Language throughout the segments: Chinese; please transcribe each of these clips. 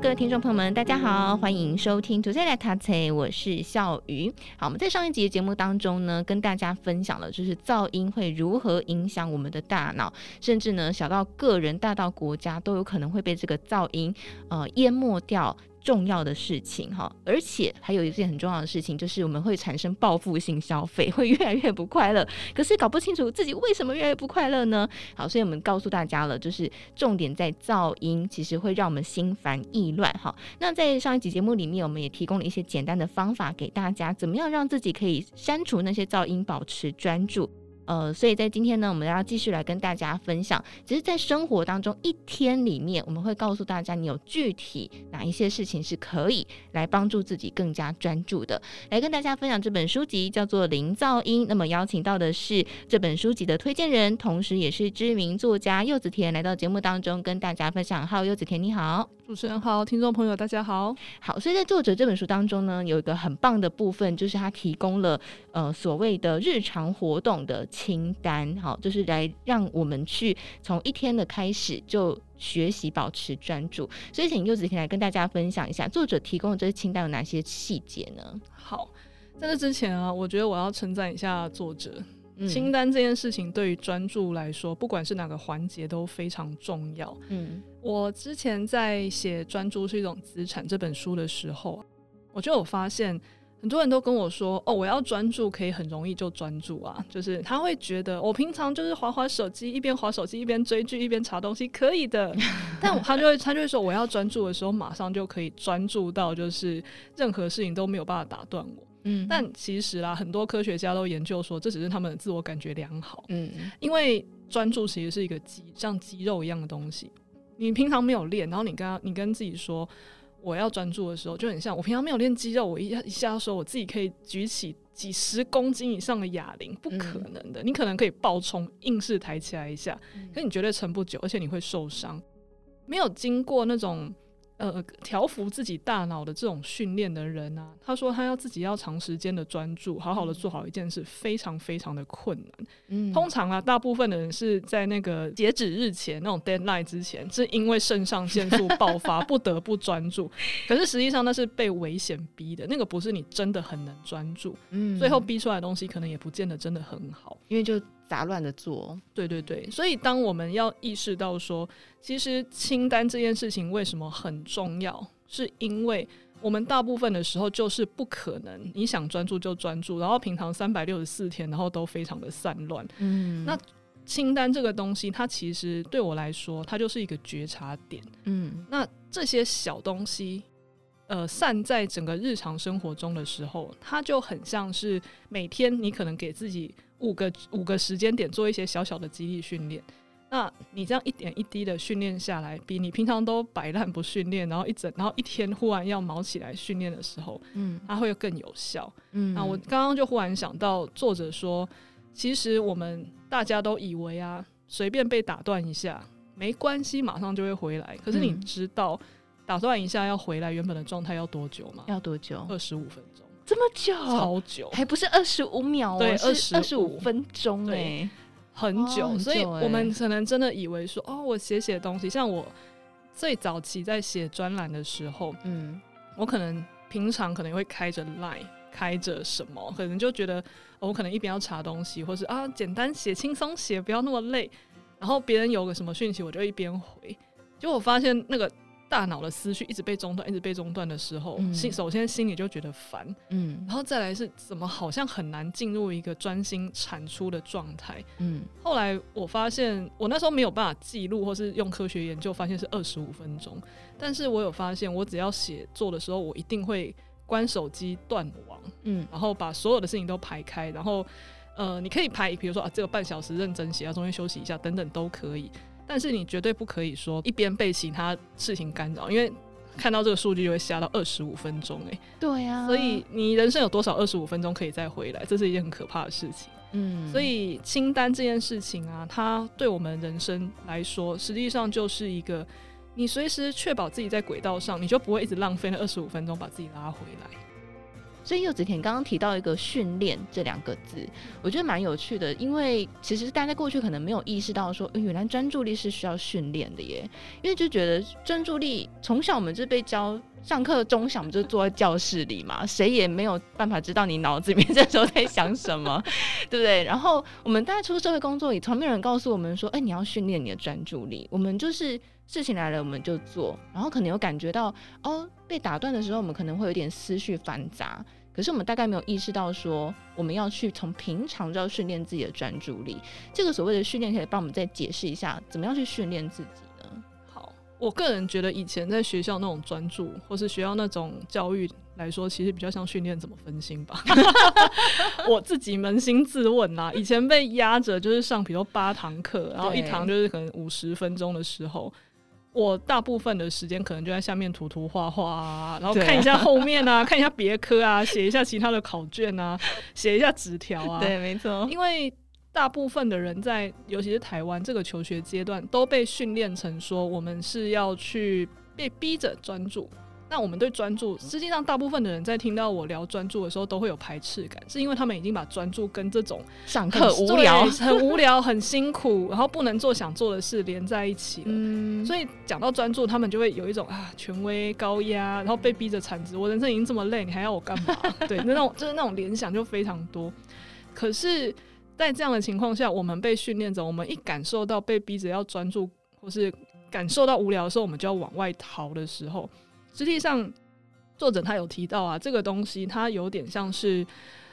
各位听众朋友们，大家好，欢迎收听《Today 来塔翠》，我是笑鱼。好，我们在上一集的节目当中呢，跟大家分享了就是噪音会如何影响我们的大脑，甚至呢，小到个人，大到国家，都有可能会被这个噪音呃淹没掉。重要的事情哈，而且还有一件很重要的事情，就是我们会产生报复性消费，会越来越不快乐。可是搞不清楚自己为什么越来越不快乐呢？好，所以我们告诉大家了，就是重点在噪音，其实会让我们心烦意乱哈。那在上一集节目里面，我们也提供了一些简单的方法给大家，怎么样让自己可以删除那些噪音，保持专注。呃，所以在今天呢，我们要继续来跟大家分享。只是，在生活当中，一天里面，我们会告诉大家，你有具体哪一些事情是可以来帮助自己更加专注的。来跟大家分享这本书籍，叫做《零噪音》。那么邀请到的是这本书籍的推荐人，同时也是知名作家柚子田，来到节目当中跟大家分享。Hello，柚子田，你好。主持人好，听众朋友大家好。好，所以在作者这本书当中呢，有一个很棒的部分，就是他提供了呃所谓的日常活动的清单，好，就是来让我们去从一天的开始就学习保持专注。所以请柚子可以来跟大家分享一下，作者提供的这些清单有哪些细节呢？好，在这之前啊，我觉得我要称赞一下作者。清单这件事情对于专注来说，不管是哪个环节都非常重要。嗯，我之前在写《专注是一种资产》这本书的时候，我就有发现很多人都跟我说：“哦，我要专注可以很容易就专注啊。”就是他会觉得我平常就是滑滑手机，一边滑手机一边追剧一边查东西，可以的。但他就会他就会说：“我要专注的时候，马上就可以专注到，就是任何事情都没有办法打断我。”嗯，但其实啦，很多科学家都研究说，这只是他们的自我感觉良好。嗯，因为专注其实是一个肌，像肌肉一样的东西。你平常没有练，然后你跟他，你跟自己说我要专注的时候，就很像我平常没有练肌肉，我一下一下说我自己可以举起几十公斤以上的哑铃，不可能的。嗯，你可能可以爆冲，硬是抬起来一下，可你绝对撑不久，而且你会受伤。没有经过那种。呃，调服自己大脑的这种训练的人啊，他说他要自己要长时间的专注，好好的做好一件事，非常非常的困难。嗯，通常啊，大部分的人是在那个截止日前那种 deadline 之前，是因为肾上腺素爆发不得不专注。可是实际上那是被危险逼的，那个不是你真的很能专注。嗯，最后逼出来的东西可能也不见得真的很好，因为就。杂乱的做，对对对，所以当我们要意识到说，其实清单这件事情为什么很重要，是因为我们大部分的时候就是不可能，你想专注就专注，然后平常三百六十四天，然后都非常的散乱。嗯，那清单这个东西，它其实对我来说，它就是一个觉察点。嗯，那这些小东西，呃，散在整个日常生活中的时候，它就很像是每天你可能给自己。五个五个时间点做一些小小的肌力训练，那你这样一点一滴的训练下来，比你平常都摆烂不训练，然后一整然后一天忽然要忙起来训练的时候，嗯，它会更有效。嗯，那我刚刚就忽然想到，作者说，其实我们大家都以为啊，随便被打断一下没关系，马上就会回来。可是你知道打断一下要回来原本的状态要多久吗？要多久？二十五分钟。这么久，超久，还不是二十五秒哦，对，二十五。分钟哎，很久，哦，所以我们可能真的以为说，哦，我写写东西，像我最早期在写专栏的时候，嗯，我可能平常可能会开着 Line，开着什么，可能就觉得我可能一边要查东西，或是啊简单写，轻松写，不要那么累，然后别人有个什么讯息，我就一边回，结果我发现那个。大脑的思绪一直被中断，一直被中断的时候，心、嗯、首先心里就觉得烦，嗯，然后再来是怎么好像很难进入一个专心产出的状态，嗯，后来我发现我那时候没有办法记录，或是用科学研究发现是二十五分钟，但是我有发现，我只要写作的时候，我一定会关手机断网，嗯，然后把所有的事情都排开，然后呃，你可以排，比如说啊，这个半小时认真写，啊中间休息一下，等等都可以。但是你绝对不可以说一边被其他事情干扰，因为看到这个数据就会吓到二十五分钟哎。对呀、啊，所以你人生有多少二十五分钟可以再回来？这是一件很可怕的事情。嗯，所以清单这件事情啊，它对我们人生来说，实际上就是一个你随时确保自己在轨道上，你就不会一直浪费那二十五分钟把自己拉回来。所以柚子甜刚刚提到一个训练这两个字，我觉得蛮有趣的，因为其实大家过去可能没有意识到说，原来专注力是需要训练的耶。因为就觉得专注力从小我们就被教，上课钟响我们就坐在教室里嘛，谁也没有办法知道你脑子里面 这时候在想什么，对不对？然后我们大家出社会工作也，从没有人告诉我们说，哎，你要训练你的专注力。我们就是事情来了我们就做，然后可能有感觉到哦，被打断的时候，我们可能会有点思绪繁杂。可是我们大概没有意识到，说我们要去从平常就要训练自己的专注力。这个所谓的训练，可以帮我们再解释一下，怎么样去训练自己呢？好，我个人觉得以前在学校那种专注，或是学校那种教育来说，其实比较像训练怎么分心吧。我自己扪心自问啦，以前被压着就是上，比如八堂课，然后一堂就是可能五十分钟的时候。我大部分的时间可能就在下面涂涂画画啊，然后看一下后面啊，看一下别科啊，写一下其他的考卷啊，写一下纸条啊。对，没错。因为大部分的人在，尤其是台湾这个求学阶段，都被训练成说，我们是要去被逼着专注。那我们对专注，实际上大部分的人在听到我聊专注的时候，都会有排斥感，是因为他们已经把专注跟这种上课无聊、很无聊、很辛苦，然后不能做想做的事连在一起了。嗯，所以讲到专注，他们就会有一种啊权威高压，然后被逼着产值。我人生已经这么累，你还要我干嘛？对，那种就是那种联想就非常多。可是，在这样的情况下，我们被训练着，我们一感受到被逼着要专注，或是感受到无聊的时候，我们就要往外逃的时候。实际上，作者他有提到啊，这个东西它有点像是，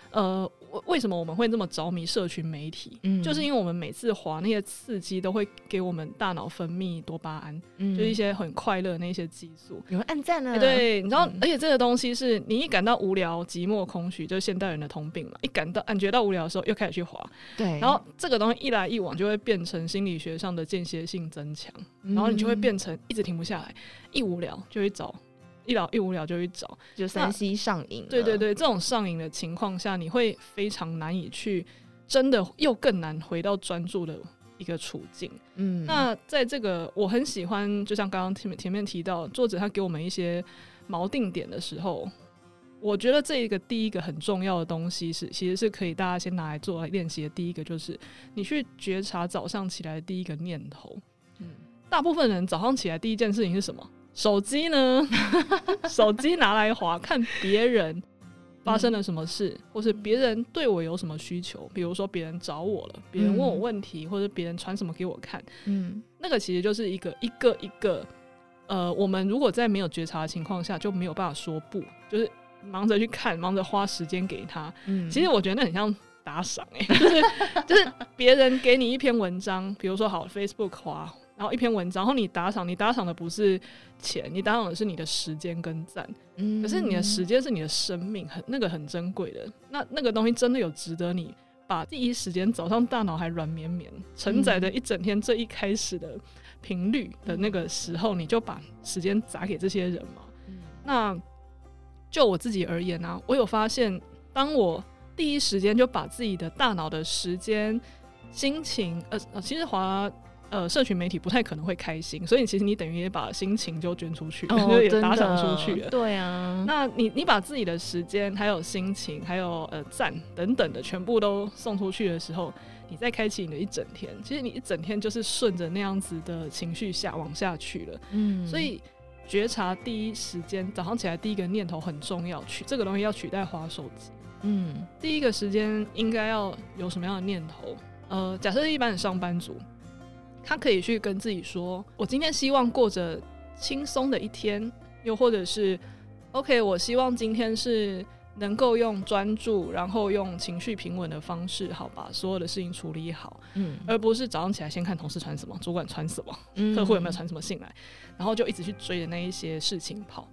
呃，为什么我们会这么着迷社群媒体？嗯，就是因为我们每次滑那些刺激，都会给我们大脑分泌多巴胺，嗯，就是一些很快乐的那些激素。你会按赞呢？对，你知道，嗯，而且这个东西是你一感到无聊、寂寞、空虚，就是现代人的通病嘛。一感到感觉到无聊的时候，又开始去滑。对，然后这个东西一来一往，就会变成心理学上的间歇性增强，然后你就会变成一直停不下来，一无聊就会找。一聊一无聊就去找，就三 C 上瘾。对对对，这种上瘾的情况下，你会非常难以去真的又更难回到专注的一个处境。嗯，那在这个我很喜欢，就像刚刚前面前面提到，作者他给我们一些锚定点的时候，我觉得这一个第一个很重要的东西是，其实是可以大家先拿来做来练习的。第一个就是你去觉察早上起来的第一个念头。嗯，大部分人早上起来第一件事情是什么？手机呢？手机拿来划，看别人发生了什么事，嗯、或是别人对我有什么需求。比如说，别人找我了，别人问我问题，嗯、或者别人传什么给我看。嗯，那个其实就是一个一个一个，呃，我们如果在没有觉察的情况下，就没有办法说不，就是忙着去看，忙着花时间给他。嗯，其实我觉得那很像打赏哎、欸，就是 就是别人给你一篇文章，比如说好 Facebook 滑。然后一篇文章，然后你打赏，你打赏的不是钱，你打赏的是你的时间跟赞。嗯，可是你的时间是你的生命，很那个很珍贵的。那那个东西真的有值得你把第一时间早上大脑还软绵绵，承载着一整天这一开始的频率的那个时候，你就把时间砸给这些人吗？嗯，那就我自己而言呢，啊，我有发现，当我第一时间就把自己的大脑的时间、心情，呃呃，其实华。呃，社群媒体不太可能会开心，所以其实你等于也把心情就捐出去，哦、也打赏出去了。对啊，那你你把自己的时间、还有心情、还有呃赞等等的全部都送出去的时候，你再开启你的一整天，其实你一整天就是顺着那样子的情绪下往下去了。嗯，所以觉察第一时间早上起来第一个念头很重要，取这个东西要取代滑手机。嗯，第一个时间应该要有什么样的念头？呃，假设一般的上班族。他可以去跟自己说：“我今天希望过着轻松的一天，又或者是，OK，我希望今天是能够用专注，然后用情绪平稳的方式，好把所有的事情处理好，嗯，而不是早上起来先看同事穿什么，主管穿什么，客户有没有传什么信来，然后就一直去追着那一些事情跑。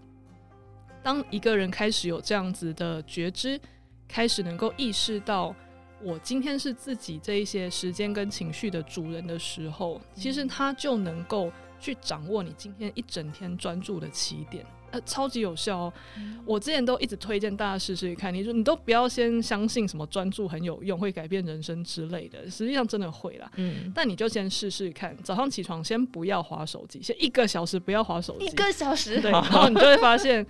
当一个人开始有这样子的觉知，开始能够意识到。”我今天是自己这一些时间跟情绪的主人的时候，其实他就能够去掌握你今天一整天专注的起点。呃，超级有效哦！嗯、我之前都一直推荐大家试试看。你说你都不要先相信什么专注很有用，会改变人生之类的，实际上真的会啦。嗯，但你就先试试看，早上起床先不要划手机，先一个小时不要划手机，一个小时。对，然后你就会发现，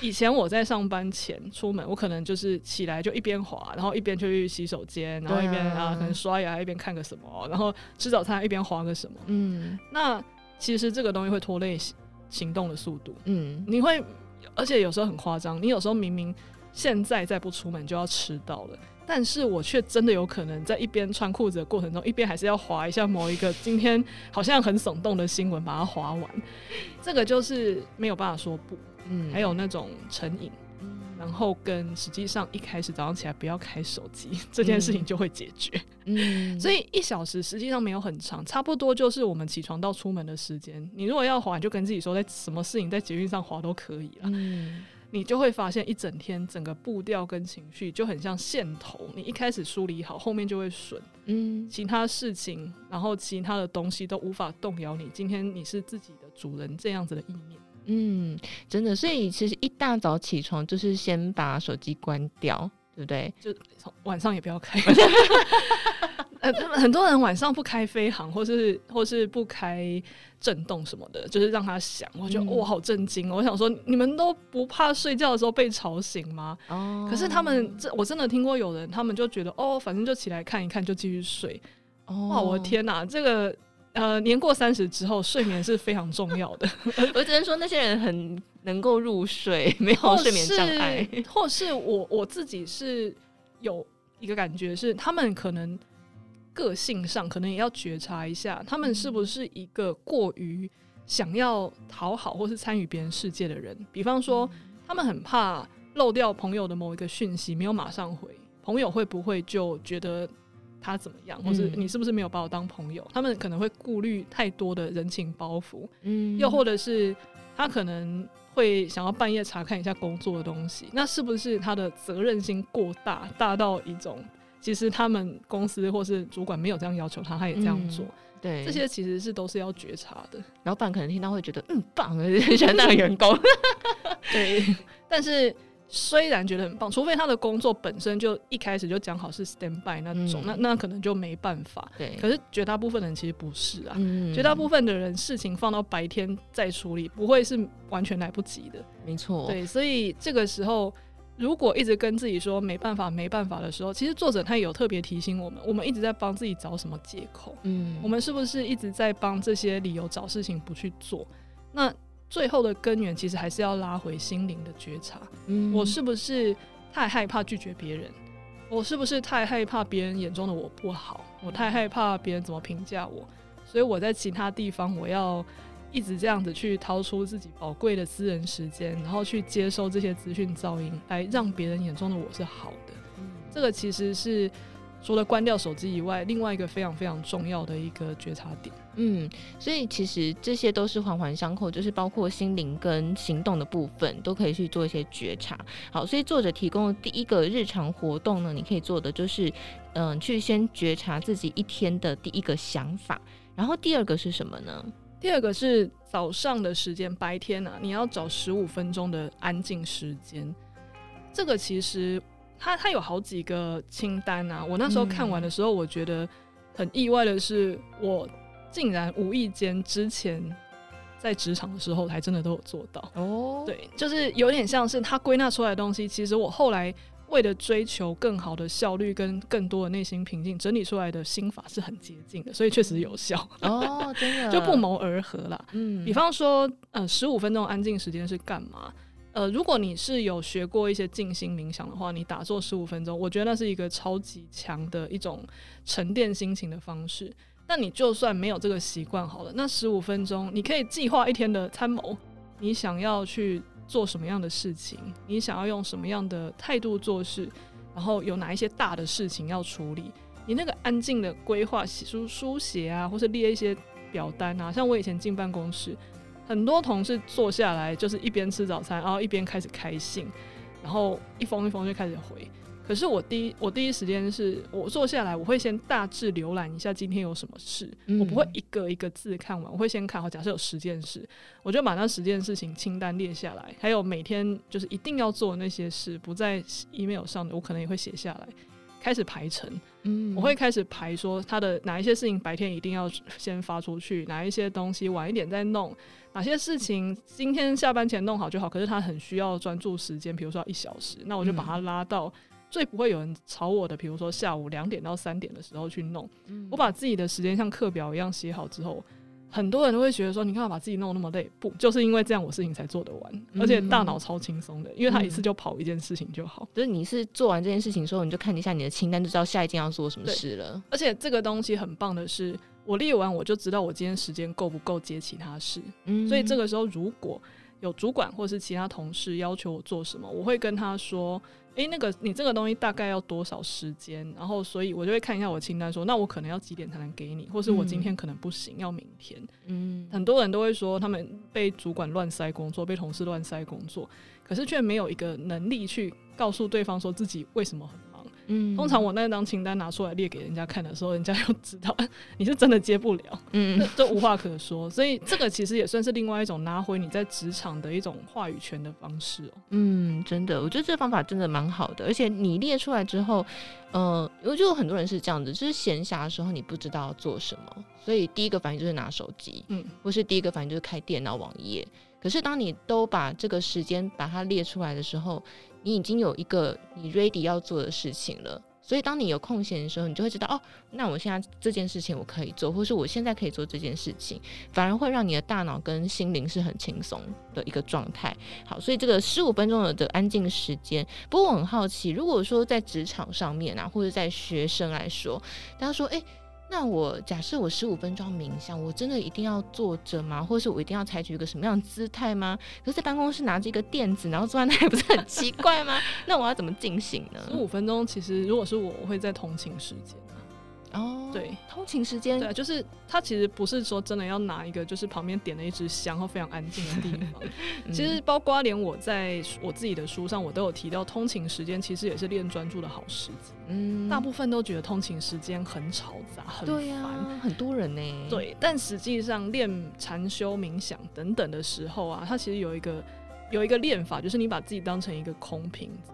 以前我在上班前出门，我可能就是起来就一边滑，然后一边就去洗手间，然后一边啊，啊可能刷牙一边看个什么，然后吃早餐一边滑个什么。嗯，那其实这个东西会拖累。行动的速度，嗯，你会，而且有时候很夸张，你有时候明明现在再不出门就要迟到了，但是我却真的有可能在一边穿裤子的过程中，一边还是要滑一下某一个今天好像很耸动的新闻，把它滑完，这个就是没有办法说不，嗯，还有那种成瘾。然后跟实际上一开始早上起来不要开手机 这件事情就会解决，嗯，所以一小时实际上没有很长，差不多就是我们起床到出门的时间。你如果要滑，你就跟自己说，在什么事情在捷运上滑都可以了，嗯，你就会发现一整天整个步调跟情绪就很像线头，你一开始梳理好，后面就会顺，嗯，其他事情，然后其他的东西都无法动摇你今天你是自己的主人这样子的意念。嗯，真的，所以其实一大早起床就是先把手机关掉，对不对？就晚上也不要开。呃，很多人晚上不开飞行，或是或是不开震动什么的，就是让他响。我觉得哇，好震惊！我想说，你们都不怕睡觉的时候被吵醒吗？哦。可是他们这，我真的听过有人，他们就觉得哦，反正就起来看一看，就继续睡。哦。哇，我的天哪，这个。呃，年过三十之后，睡眠是非常重要的。我只能说，那些人很能够入睡，没有睡眠障碍。或是我我自己是有一个感觉，是他们可能个性上可能也要觉察一下，他们是不是一个过于想要讨好或是参与别人世界的人。比方说，他们很怕漏掉朋友的某一个讯息，没有马上回，朋友会不会就觉得？他怎么样，或是你是不是没有把我当朋友？嗯、他们可能会顾虑太多的人情包袱，嗯，又或者是他可能会想要半夜查看一下工作的东西，那是不是他的责任心过大，大到一种其实他们公司或是主管没有这样要求他，他也这样做？嗯、对，这些其实是都是要觉察的。老板可能听到会觉得嗯棒，很喜欢那个员工，对，但是。虽然觉得很棒，除非他的工作本身就一开始就讲好是 stand by 那种，嗯、那那可能就没办法。对，可是绝大部分人其实不是啊，嗯、绝大部分的人事情放到白天再处理，不会是完全来不及的。没错，对，所以这个时候如果一直跟自己说没办法、没办法的时候，其实作者他也有特别提醒我们，我们一直在帮自己找什么借口？嗯，我们是不是一直在帮这些理由找事情不去做？那。最后的根源其实还是要拉回心灵的觉察。嗯，我是不是太害怕拒绝别人？我是不是太害怕别人眼中的我不好？我太害怕别人怎么评价我？所以我在其他地方，我要一直这样子去掏出自己宝贵的私人时间，然后去接收这些资讯噪音，来让别人眼中的我是好的。嗯，这个其实是。除了关掉手机以外，另外一个非常非常重要的一个觉察点。嗯，所以其实这些都是环环相扣，就是包括心灵跟行动的部分都可以去做一些觉察。好，所以作者提供的第一个日常活动呢，你可以做的就是，嗯、呃，去先觉察自己一天的第一个想法。然后第二个是什么呢？第二个是早上的时间，白天啊，你要找十五分钟的安静时间。这个其实。他他有好几个清单啊！我那时候看完的时候，我觉得很意外的是，我竟然无意间之前在职场的时候，还真的都有做到。哦，对，就是有点像是他归纳出来的东西，其实我后来为了追求更好的效率跟更多的内心平静，整理出来的心法是很接近的，所以确实有效。哦，真的 就不谋而合啦。嗯，比方说，呃，十五分钟安静时间是干嘛？呃，如果你是有学过一些静心冥想的话，你打坐十五分钟，我觉得那是一个超级强的一种沉淀心情的方式。那你就算没有这个习惯好了，那十五分钟你可以计划一天的参谋，你想要去做什么样的事情，你想要用什么样的态度做事，然后有哪一些大的事情要处理，你那个安静的规划、书书写啊，或是列一些表单啊，像我以前进办公室。很多同事坐下来就是一边吃早餐，然后一边开始开信，然后一封一封就开始回。可是我第一我第一时间是我坐下来，我会先大致浏览一下今天有什么事，嗯、我不会一个一个字看完，我会先看好，假设有十件事，我就把那十件事情清单列下来，还有每天就是一定要做的那些事，不在 email 上的，我可能也会写下来，开始排程。嗯，我会开始排说他的哪一些事情白天一定要先发出去，哪一些东西晚一点再弄，哪些事情今天下班前弄好就好，可是他很需要专注时间，比如说要一小时，那我就把他拉到。最不会有人吵我的，比如说下午两点到三点的时候去弄，嗯、我把自己的时间像课表一样写好之后，很多人都会觉得说，你干嘛把自己弄那么累？不，就是因为这样我事情才做得完，而且大脑超轻松的，因为他一次就跑一件事情就好。就是你是做完这件事情之后，你就看一下你的清单，就知道下一件要做什么事了。而且这个东西很棒的是，我列完我就知道我今天时间够不够接其他事。嗯，所以这个时候如果有主管或是其他同事要求我做什么，我会跟他说。诶、欸，那个你这个东西大概要多少时间？然后，所以我就会看一下我清单，说那我可能要几点才能给你，或是我今天可能不行，要明天。嗯，很多人都会说他们被主管乱塞工作，被同事乱塞工作，可是却没有一个能力去告诉对方说自己为什么很。嗯，通常我那张清单拿出来列给人家看的时候，人家就知道 你是真的接不了，嗯，这无话可说。所以这个其实也算是另外一种拿回你在职场的一种话语权的方式哦。嗯，真的，我觉得这个方法真的蛮好的。而且你列出来之后，呃，我觉得有很多人是这样子，就是闲暇的时候你不知道要做什么，所以第一个反应就是拿手机，嗯，或是第一个反应就是开电脑网页。可是当你都把这个时间把它列出来的时候，你已经有一个你 ready 要做的事情了，所以当你有空闲的时候，你就会知道哦，那我现在这件事情我可以做，或是我现在可以做这件事情，反而会让你的大脑跟心灵是很轻松的一个状态。好，所以这个十五分钟的安静时间，不过我很好奇，如果说在职场上面啊，或者在学生来说，大家说，哎。那我假设我十五分钟冥想，我真的一定要坐着吗？或者是我一定要采取一个什么样的姿态吗？可是在办公室拿着一个垫子，然后坐在那里，不是很奇怪吗？那我要怎么进行呢？十五分钟，其实如果是我，我会在通勤时间。哦，对，通勤时间，对，就是它其实不是说真的要拿一个，就是旁边点了一支香，然后非常安静的地方。嗯、其实包括连我在我自己的书上，我都有提到，通勤时间其实也是练专注的好时机。嗯，大部分都觉得通勤时间很吵杂，很烦，很多人呢。对，但实际上练禅修、冥想等等的时候啊，它其实有一个有一个练法，就是你把自己当成一个空瓶子。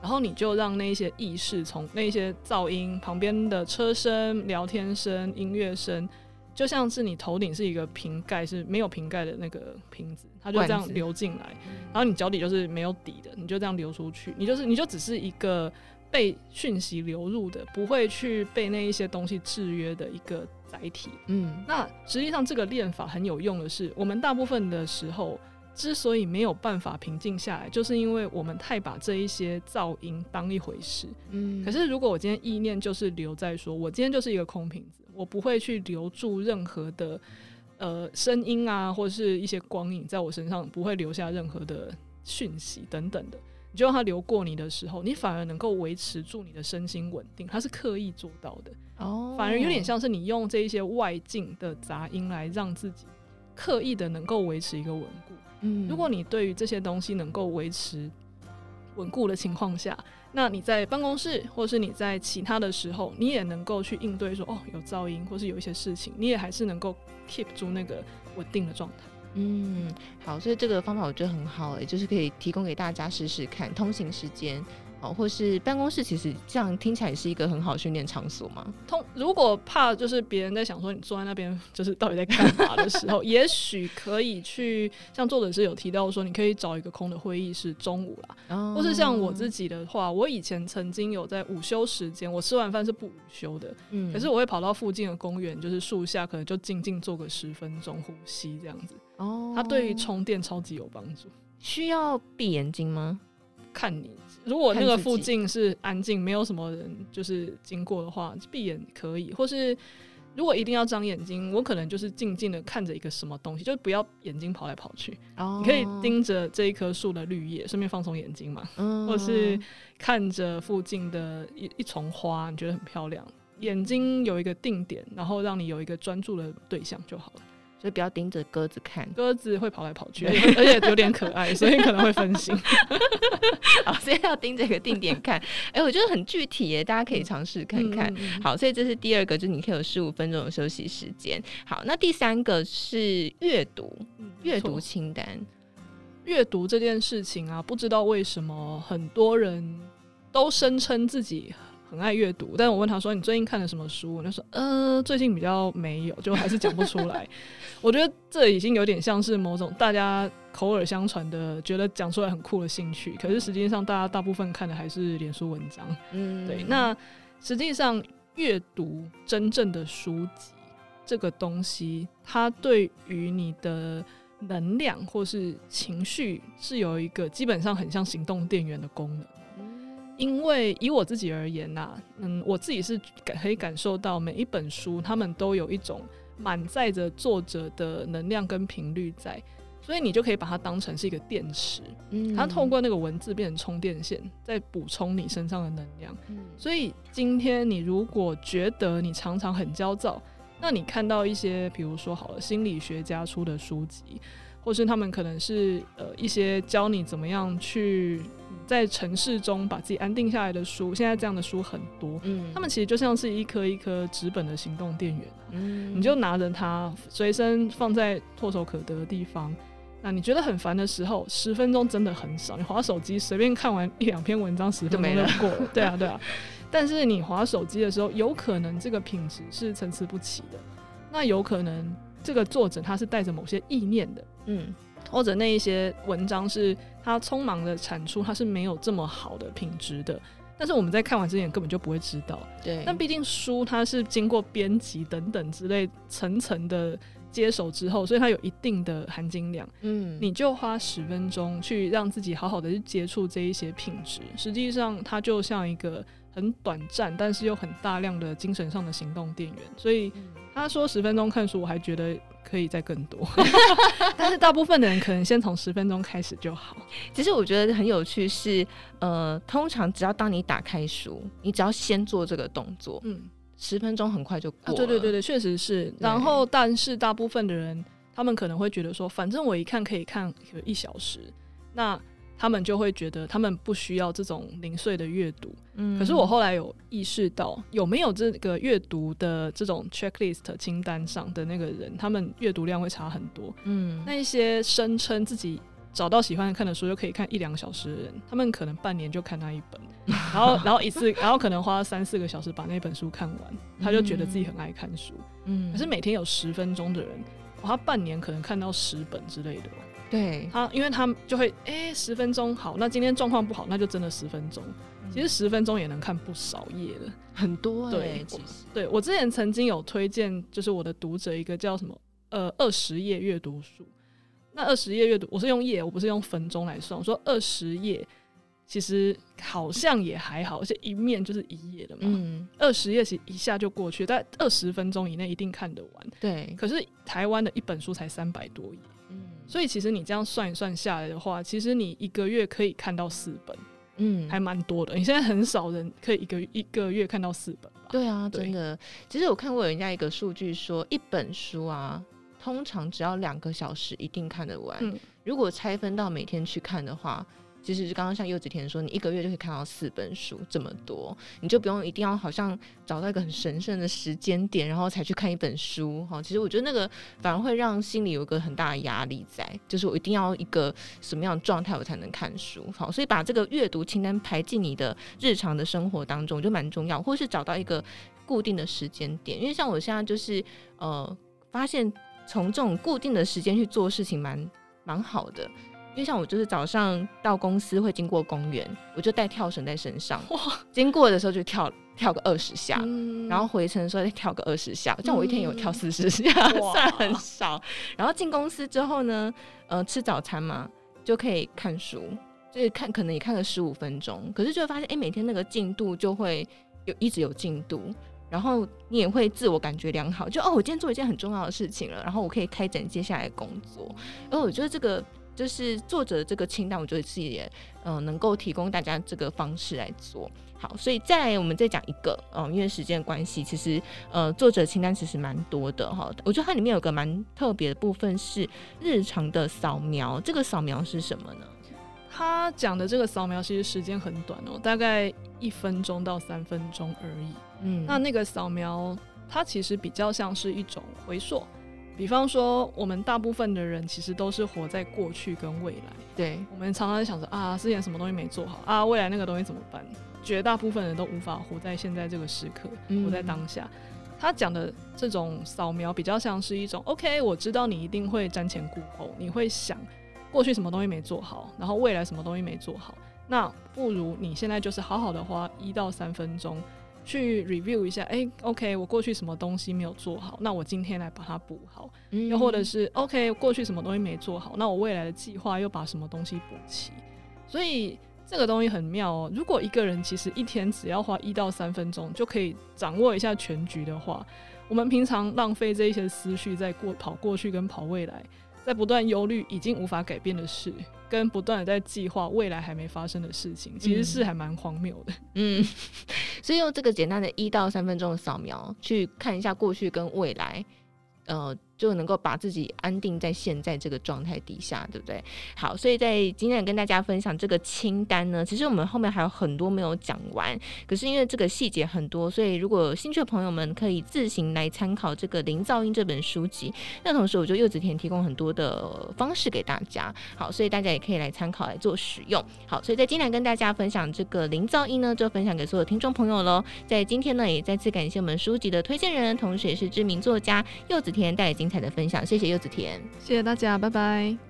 然后你就让那些意识从那些噪音旁边的车声、聊天声、音乐声，就像是你头顶是一个瓶盖是没有瓶盖的那个瓶子，它就这样流进来。然后你脚底就是没有底的，你就这样流出去。你就是你就只是一个被讯息流入的，不会去被那一些东西制约的一个载体。嗯，那实际上这个练法很有用的是，我们大部分的时候。之所以没有办法平静下来，就是因为我们太把这一些噪音当一回事。嗯，可是如果我今天意念就是留在说，我今天就是一个空瓶子，我不会去留住任何的呃声音啊，或者是一些光影在我身上，不会留下任何的讯息等等的。你就让它流过你的时候，你反而能够维持住你的身心稳定。它是刻意做到的哦，反而有点像是你用这一些外境的杂音来让自己刻意的能够维持一个稳固。嗯，如果你对于这些东西能够维持稳固的情况下，那你在办公室或是你在其他的时候，你也能够去应对说，哦，有噪音或是有一些事情，你也还是能够 keep 住那个稳定的状态。嗯，好，所以这个方法我觉得很好，欸，诶，就是可以提供给大家试试看，通行时间。哦，或是办公室，其实这样听起来是一个很好训练场所嘛。通如果怕就是别人在想说你坐在那边就是到底在干嘛的时候，也许可以去像作者是有提到说，你可以找一个空的会议室，中午啦，哦、或是像我自己的话，我以前曾经有在午休时间，我吃完饭是不午休的，嗯，可是我会跑到附近的公园，就是树下，可能就静静坐个十分钟，呼吸这样子。哦，它对于充电超级有帮助。需要闭眼睛吗？看你。如果那个附近是安静，没有什么人就是经过的话，闭眼可以；或是如果一定要张眼睛，我可能就是静静的看着一个什么东西，就是不要眼睛跑来跑去。Oh. 你可以盯着这一棵树的绿叶，顺便放松眼睛嘛。嗯，oh. 或是看着附近的一一丛花，你觉得很漂亮，眼睛有一个定点，然后让你有一个专注的对象就好了。所以不要盯着鸽子看，鸽子会跑来跑去，而且有点可爱，所以可能会分心。好，所以要盯着一个定点看。哎、欸，我觉得很具体耶，大家可以尝试看看。嗯、好，所以这是第二个，就是你可以有十五分钟的休息时间。好，那第三个是阅读，阅读清单。阅读这件事情啊，不知道为什么很多人都声称自己。很爱阅读，但我问他说：“你最近看了什么书？”我就说：“呃，最近比较没有，就还是讲不出来。” 我觉得这已经有点像是某种大家口耳相传的，觉得讲出来很酷的兴趣。可是实际上，大家大部分看的还是脸书文章。嗯，对。那实际上，阅读真正的书籍这个东西，它对于你的能量或是情绪是有一个基本上很像行动电源的功能。因为以我自己而言呐、啊，嗯，我自己是感可以感受到每一本书，他们都有一种满载着作者的能量跟频率在，所以你就可以把它当成是一个电池，嗯，它透过那个文字变成充电线，在补充你身上的能量。嗯，所以今天你如果觉得你常常很焦躁，那你看到一些，比如说好了，心理学家出的书籍，或是他们可能是呃一些教你怎么样去。在城市中把自己安定下来的书，现在这样的书很多。嗯，他们其实就像是一颗一颗纸本的行动电源。嗯，你就拿着它，随身放在唾手可得的地方。那你觉得很烦的时候，十分钟真的很少。你划手机随便看完一两篇文章，十分钟就过了。对啊，对啊。但是你划手机的时候，有可能这个品质是参差不齐的。那有可能这个作者他是带着某些意念的。嗯。或者那一些文章是它匆忙的产出，它是没有这么好的品质的。但是我们在看完之前根本就不会知道。对。但毕竟书它是经过编辑等等之类层层的接手之后，所以它有一定的含金量。嗯。你就花十分钟去让自己好好的去接触这一些品质，实际上它就像一个很短暂，但是又很大量的精神上的行动电源。所以他说十分钟看书，我还觉得。可以再更多，但是大部分的人可能先从十分钟开始就好。其实我觉得很有趣是，呃，通常只要当你打开书，你只要先做这个动作，嗯，十分钟很快就过了。啊，对对对对，确实是。然后，但是大部分的人，他们可能会觉得说，反正我一看可以看一小时，那。他们就会觉得他们不需要这种零碎的阅读，嗯，可是我后来有意识到，有没有这个阅读的这种 checklist 清单上的那个人，他们阅读量会差很多，嗯，那一些声称自己找到喜欢看的书就可以看一两个小时的人，他们可能半年就看那一本，然后然后一次，然后可能花三四个小时把那本书看完，他就觉得自己很爱看书，嗯，可是每天有十分钟的人，他半年可能看到十本之类的。对他，因为他就会哎，十分钟好，那今天状况不好，那就真的十分钟。嗯、其实十分钟也能看不少页的，很多对。其实对我之前曾经有推荐，就是我的读者一个叫什么呃二十页阅读术。那二十页阅读，我是用页，我不是用分钟来算。我说二十页其实好像也还好，而且一面就是一页的嘛。嗯，二十页其实一下就过去，但二十分钟以内一定看得完。对，可是台湾的一本书才三百多页。所以其实你这样算一算下来的话，其实你一个月可以看到四本，嗯，还蛮多的。你现在很少人可以一个一个月看到四本吧？对啊，对真的。其实我看过人家一个数据说，一本书啊，通常只要两个小时一定看得完。嗯，如果拆分到每天去看的话。其实刚刚像柚子甜说，你一个月就可以看到四本书这么多，你就不用一定要好像找到一个很神圣的时间点，然后才去看一本书哈。其实我觉得那个反而会让心里有一个很大的压力在，就是我一定要一个什么样的状态我才能看书。好，所以把这个阅读清单排进你的日常的生活当中就蛮重要，或是找到一个固定的时间点，因为像我现在就是呃发现从这种固定的时间去做事情蛮蛮好的。因为像我就是早上到公司会经过公园，我就带跳绳在身上，哇，经过的时候就跳跳个二十下，嗯、然后回程的时候再跳个二十下，像我一天有跳四十下，嗯、算很少。然后进公司之后呢，呃，吃早餐嘛，就可以看书，就是看可能也看个十五分钟，可是就会发现，哎、欸，每天那个进度就会有一直有进度，然后你也会自我感觉良好，就哦，我今天做一件很重要的事情了，然后我可以开展接下来的工作。而我觉得这个。就是作者的这个清单，我觉得自己也嗯、呃、能够提供大家这个方式来做。好，所以再来我们再讲一个，嗯，因为时间关系，其实呃作者清单其实蛮多的哈。我觉得它里面有个蛮特别的部分是日常的扫描，这个扫描是什么呢？他讲的这个扫描其实时间很短哦，大概一分钟到三分钟而已。嗯，那那个扫描它其实比较像是一种回溯。比方说，我们大部分的人其实都是活在过去跟未来。对，我们常常想着啊，之前什么东西没做好啊，未来那个东西怎么办？绝大部分人都无法活在现在这个时刻，活在当下。嗯、他讲的这种扫描比较像是一种，OK，我知道你一定会瞻前顾后，你会想过去什么东西没做好，然后未来什么东西没做好。那不如你现在就是好好的花一到三分钟。去 review 一下，哎、欸，OK，我过去什么东西没有做好，那我今天来把它补好。嗯、又或者是 OK，过去什么东西没做好，那我未来的计划又把什么东西补齐。所以这个东西很妙哦。如果一个人其实一天只要花一到三分钟就可以掌握一下全局的话，我们平常浪费这一些思绪在过跑过去跟跑未来，在不断忧虑已经无法改变的事。跟不断的在计划未来还没发生的事情，其实是还蛮荒谬的。嗯，所以用这个简单的一到三分钟的扫描，去看一下过去跟未来，呃。就能够把自己安定在现在这个状态底下，对不对？好，所以在今天跟大家分享这个清单呢，其实我们后面还有很多没有讲完。可是因为这个细节很多，所以如果有兴趣的朋友们可以自行来参考这个《零噪音》这本书籍。那同时，我觉得柚子田提供很多的方式给大家。好，所以大家也可以来参考来做使用。好，所以在今天跟大家分享这个《零噪音》呢，就分享给所有听众朋友喽。在今天呢，也再次感谢我们书籍的推荐人，同时也是知名作家柚子田带来精彩的分享，谢谢柚子甜，谢谢大家，拜拜。